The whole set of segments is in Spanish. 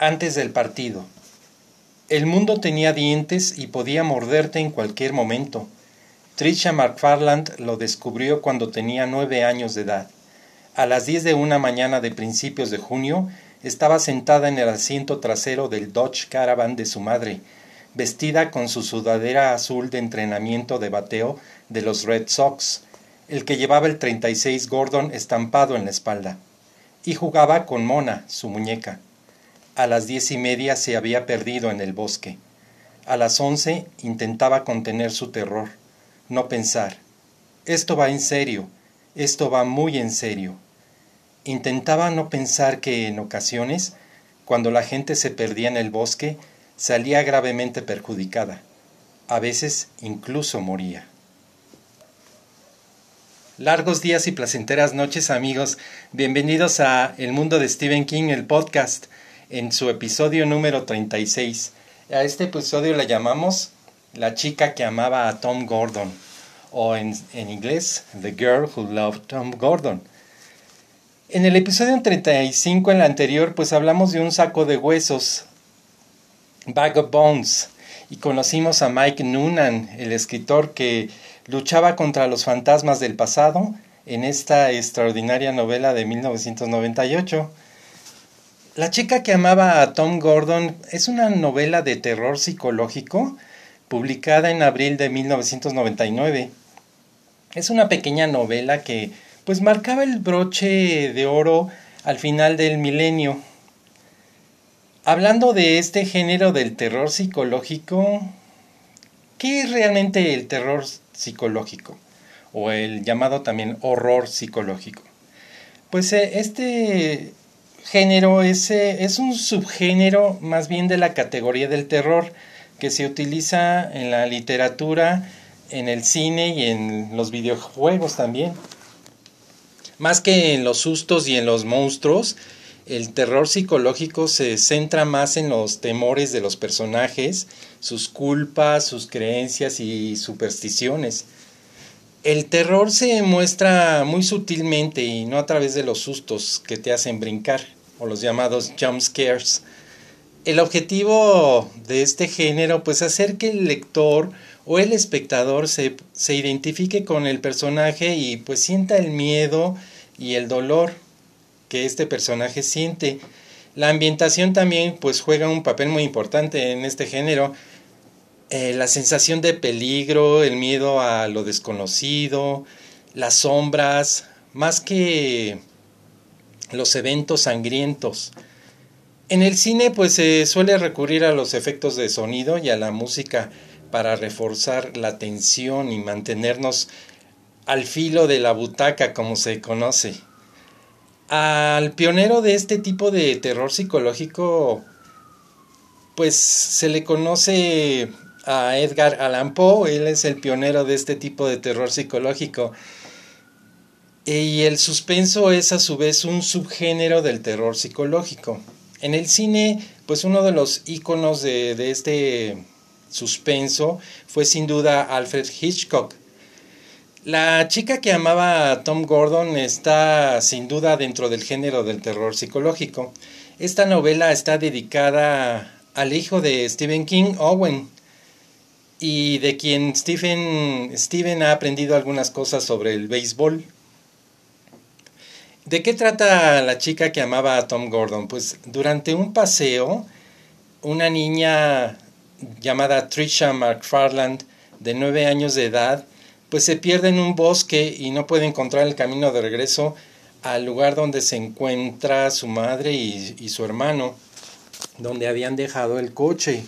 Antes del partido. El mundo tenía dientes y podía morderte en cualquier momento. Trisha McFarland lo descubrió cuando tenía nueve años de edad. A las diez de una mañana de principios de junio, estaba sentada en el asiento trasero del Dodge Caravan de su madre, vestida con su sudadera azul de entrenamiento de bateo de los Red Sox, el que llevaba el 36 Gordon estampado en la espalda, y jugaba con Mona, su muñeca. A las diez y media se había perdido en el bosque. A las once intentaba contener su terror, no pensar. Esto va en serio, esto va muy en serio. Intentaba no pensar que en ocasiones, cuando la gente se perdía en el bosque, salía gravemente perjudicada. A veces incluso moría. Largos días y placenteras noches amigos. Bienvenidos a El Mundo de Stephen King, el podcast en su episodio número 36. A este episodio le llamamos La chica que amaba a Tom Gordon, o en, inglés, The Girl Who Loved Tom Gordon. En el episodio 35, en la anterior, pues hablamos de un saco de huesos, Bag of Bones, y conocimos a Mike Noonan, el escritor que luchaba contra los fantasmas del pasado en esta extraordinaria novela de 1998. La chica que amaba a Tom Gordon es una novela de terror psicológico publicada en abril de 1999. Es una pequeña novela que pues marcaba el broche de oro al final del milenio. Hablando de este género del terror psicológico, ¿qué es realmente el terror psicológico? O el llamado también horror psicológico. Pues eh, este género es, es un subgénero más bien de la categoría del terror que se utiliza en la literatura, en el cine y en los videojuegos también. Más que en los sustos y en los monstruos, el terror psicológico se centra más en los temores de los personajes, sus culpas, sus creencias y supersticiones. El terror se muestra muy sutilmente y no a través de los sustos que te hacen brincar, o los llamados jump scares. El objetivo de este género pues es hacer que el lector o el espectador se, se identifique con el personaje y pues sienta el miedo y el dolor que este personaje siente. La ambientación también pues juega un papel muy importante en este género, eh, la sensación de peligro, el miedo a lo desconocido, las sombras, más que los eventos sangrientos. En el cine pues se suele recurrir a los efectos de sonido y a la música para reforzar la tensión y mantenernos al filo de la butaca como se conoce. Al pionero de este tipo de terror psicológico pues se le conoce a Edgar Allan Poe, él es el pionero de este tipo de terror psicológico. Y el suspenso es a su vez un subgénero del terror psicológico. En el cine, pues uno de los íconos de, de este suspenso fue sin duda Alfred Hitchcock. La chica que amaba a Tom Gordon está sin duda dentro del género del terror psicológico. Esta novela está dedicada al hijo de Stephen King, Owen, y de quien Stephen, Stephen ha aprendido algunas cosas sobre el béisbol. ¿De qué trata la chica que amaba a Tom Gordon? Pues durante un paseo, una niña llamada Trisha McFarland, de nueve años de edad, pues se pierde en un bosque y no puede encontrar el camino de regreso al lugar donde se encuentra su madre y, y su hermano, donde habían dejado el coche.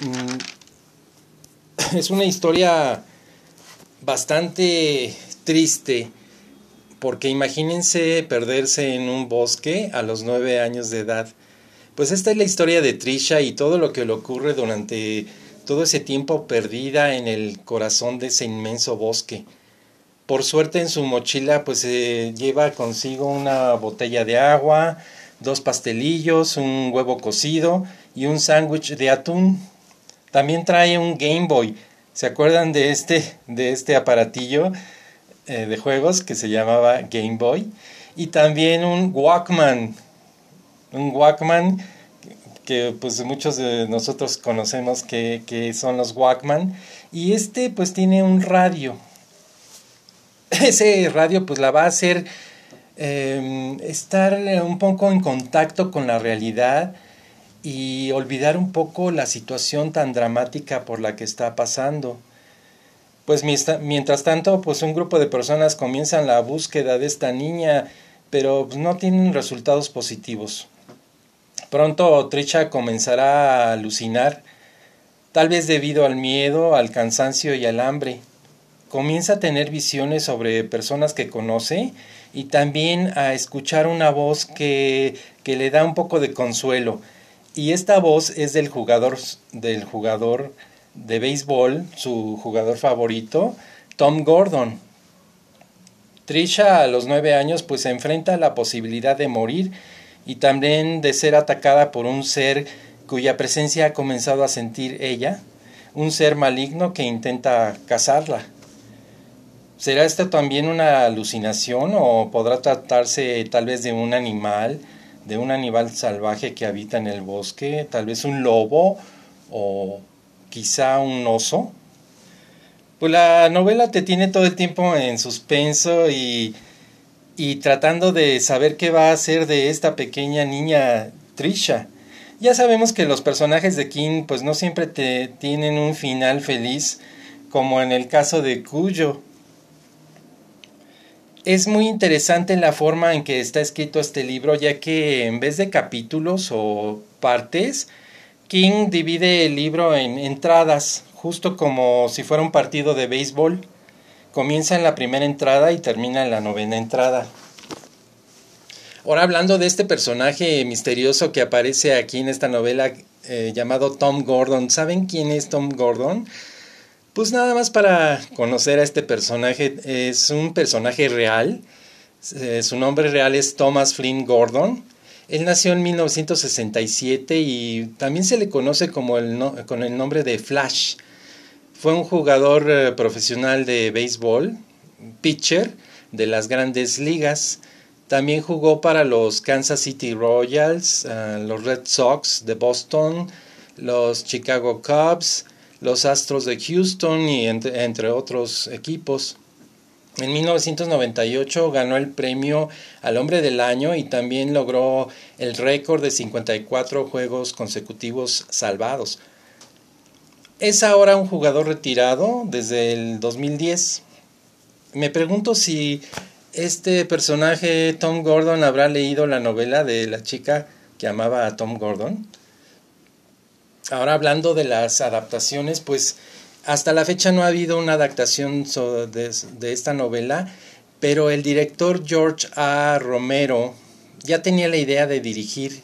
Mm, es una historia bastante triste porque imagínense perderse en un bosque a los nueve años de edad. Pues esta es la historia de Trisha y todo lo que le ocurre durante todo ese tiempo perdida en el corazón de ese inmenso bosque. Por suerte en su mochila pues lleva consigo una botella de agua, dos pastelillos, un huevo cocido y un sándwich de atún. También trae un Game Boy. ¿Se acuerdan de este, de este aparatillo eh, de juegos que se llamaba Game Boy? Y también un Walkman. Un Walkman que pues muchos de nosotros conocemos que, que son los Walkman. Y este pues tiene un radio. Ese radio pues la va a hacer eh, estar un poco en contacto con la realidad y olvidar un poco la situación tan dramática por la que está pasando. Pues mientras tanto, pues un grupo de personas comienzan la búsqueda de esta niña, pero no tienen resultados positivos. Pronto Tricha comenzará a alucinar, tal vez debido al miedo, al cansancio y al hambre. Comienza a tener visiones sobre personas que conoce y también a escuchar una voz que, que le da un poco de consuelo. Y esta voz es del jugador, del jugador de béisbol, su jugador favorito, Tom Gordon. Trisha a los nueve años pues se enfrenta a la posibilidad de morir y también de ser atacada por un ser cuya presencia ha comenzado a sentir ella, un ser maligno que intenta cazarla. ¿Será esto también una alucinación o podrá tratarse tal vez de un animal, de un animal salvaje que habita en el bosque, tal vez un lobo o quizá un oso? Pues la novela te tiene todo el tiempo en suspenso y, y tratando de saber qué va a hacer de esta pequeña niña Trisha. Ya sabemos que los personajes de King pues no siempre te tienen un final feliz, como en el caso de Cuyo, es muy interesante la forma en que está escrito este libro, ya que en vez de capítulos o partes, King divide el libro en entradas, justo como si fuera un partido de béisbol. Comienza en la primera entrada y termina en la novena entrada. Ahora hablando de este personaje misterioso que aparece aquí en esta novela eh, llamado Tom Gordon, ¿saben quién es Tom Gordon? Pues nada más para conocer a este personaje, es un personaje real, eh, su nombre real es Thomas Flynn Gordon, él nació en 1967 y también se le conoce como el con el nombre de Flash. Fue un jugador eh, profesional de béisbol, pitcher de las grandes ligas. También jugó para los Kansas City Royals, eh, los Red Sox de Boston, los Chicago Cubs, los Astros de Houston y entre, otros equipos. En 1998 ganó el premio al hombre del año y también logró el récord de 54 juegos consecutivos salvados. Es ahora un jugador retirado desde el 2010. Me pregunto si este personaje, Tom Gordon, habrá leído la novela de la chica que amaba a Tom Gordon. Ahora hablando de las adaptaciones, pues hasta la fecha no ha habido una adaptación de, esta novela, pero el director George A. Romero ya tenía la idea de dirigir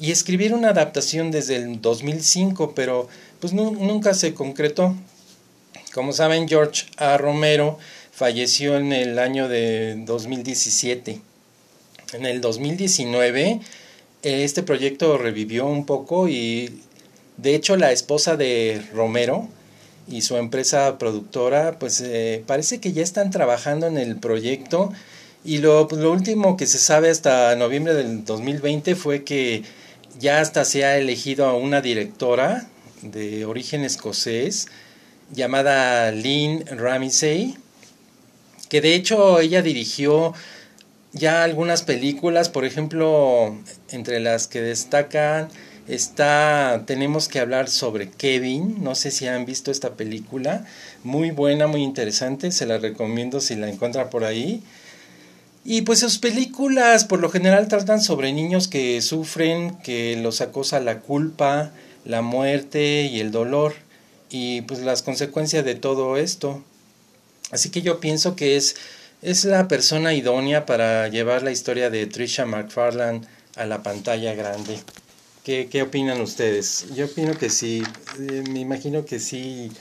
y escribir una adaptación desde el 2005, pero pues nunca se concretó. Como saben, George A. Romero falleció en el año de 2017. En el 2019 este proyecto revivió un poco y de hecho, la esposa de Romero y su empresa productora, pues eh, parece que ya están trabajando en el proyecto. Y lo, pues, lo último que se sabe hasta noviembre del 2020 fue que ya hasta se ha elegido a una directora de origen escocés llamada Lynn Ramsey, que de hecho ella dirigió ya algunas películas, por ejemplo, entre las que destacan Está, tenemos que hablar sobre Kevin, no sé si han visto esta película, muy buena, muy interesante, se la recomiendo si la encuentran por ahí. Y pues sus películas por lo general tratan sobre niños que sufren, que los acosa la culpa, la muerte y el dolor, y pues las consecuencias de todo esto. Así que yo pienso que es, es la persona idónea para llevar la historia de Trisha McFarland a la pantalla grande. ¿Qué, opinan ustedes? Yo opino que sí, eh, me imagino que sí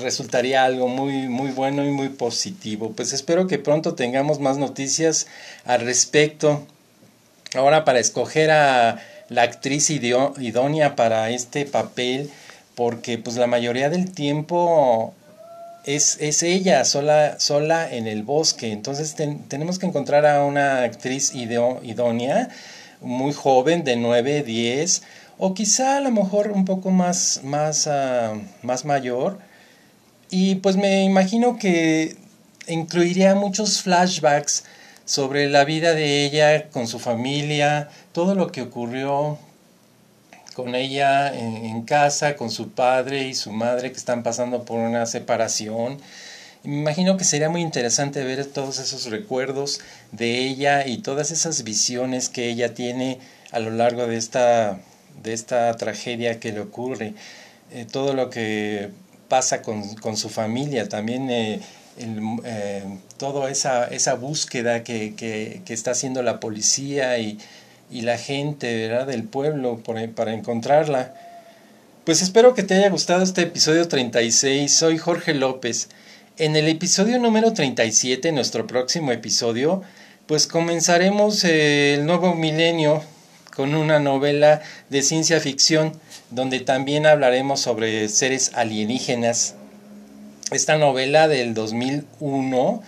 resultaría algo muy, muy bueno y muy positivo. Pues espero que pronto tengamos más noticias al respecto. Ahora para escoger a la actriz idónea para este papel, porque pues la mayoría del tiempo es, es ella sola, sola en el bosque. Entonces tenemos que encontrar a una actriz idónea muy joven, de 9, 10 o quizá a lo mejor un poco más, más, ah, más mayor. Y pues me imagino que incluiría muchos flashbacks sobre la vida de ella con su familia, todo lo que ocurrió con ella en, casa, con su padre y su madre que están pasando por una separación. Me imagino que sería muy interesante ver todos esos recuerdos de ella y todas esas visiones que ella tiene a lo largo de esta, de esta tragedia que le ocurre. Eh, todo lo que pasa con, con su familia, también eh, eh, toda esa, esa búsqueda que, que, está haciendo la policía y, y la gente ¿verdad? del pueblo para encontrarla. Pues espero que te haya gustado este episodio 36. Soy Jorge López. En el episodio número 37, nuestro próximo episodio, pues comenzaremos el nuevo milenio con una novela de ciencia ficción donde también hablaremos sobre seres alienígenas. Esta novela del 2001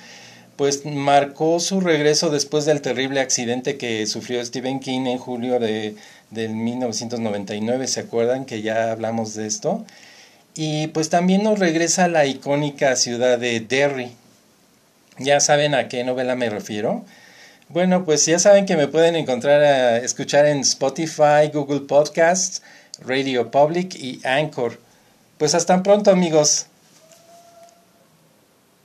pues marcó su regreso después del terrible accidente que sufrió Stephen King en julio de, 1999, ¿se acuerdan que ya hablamos de esto? Y pues también nos regresa a la icónica ciudad de Derry. ¿Ya saben a qué novela me refiero? Bueno, pues ya saben que me pueden encontrar a escuchar en Spotify, Google Podcasts, Radio Public y Anchor. Pues hasta pronto amigos.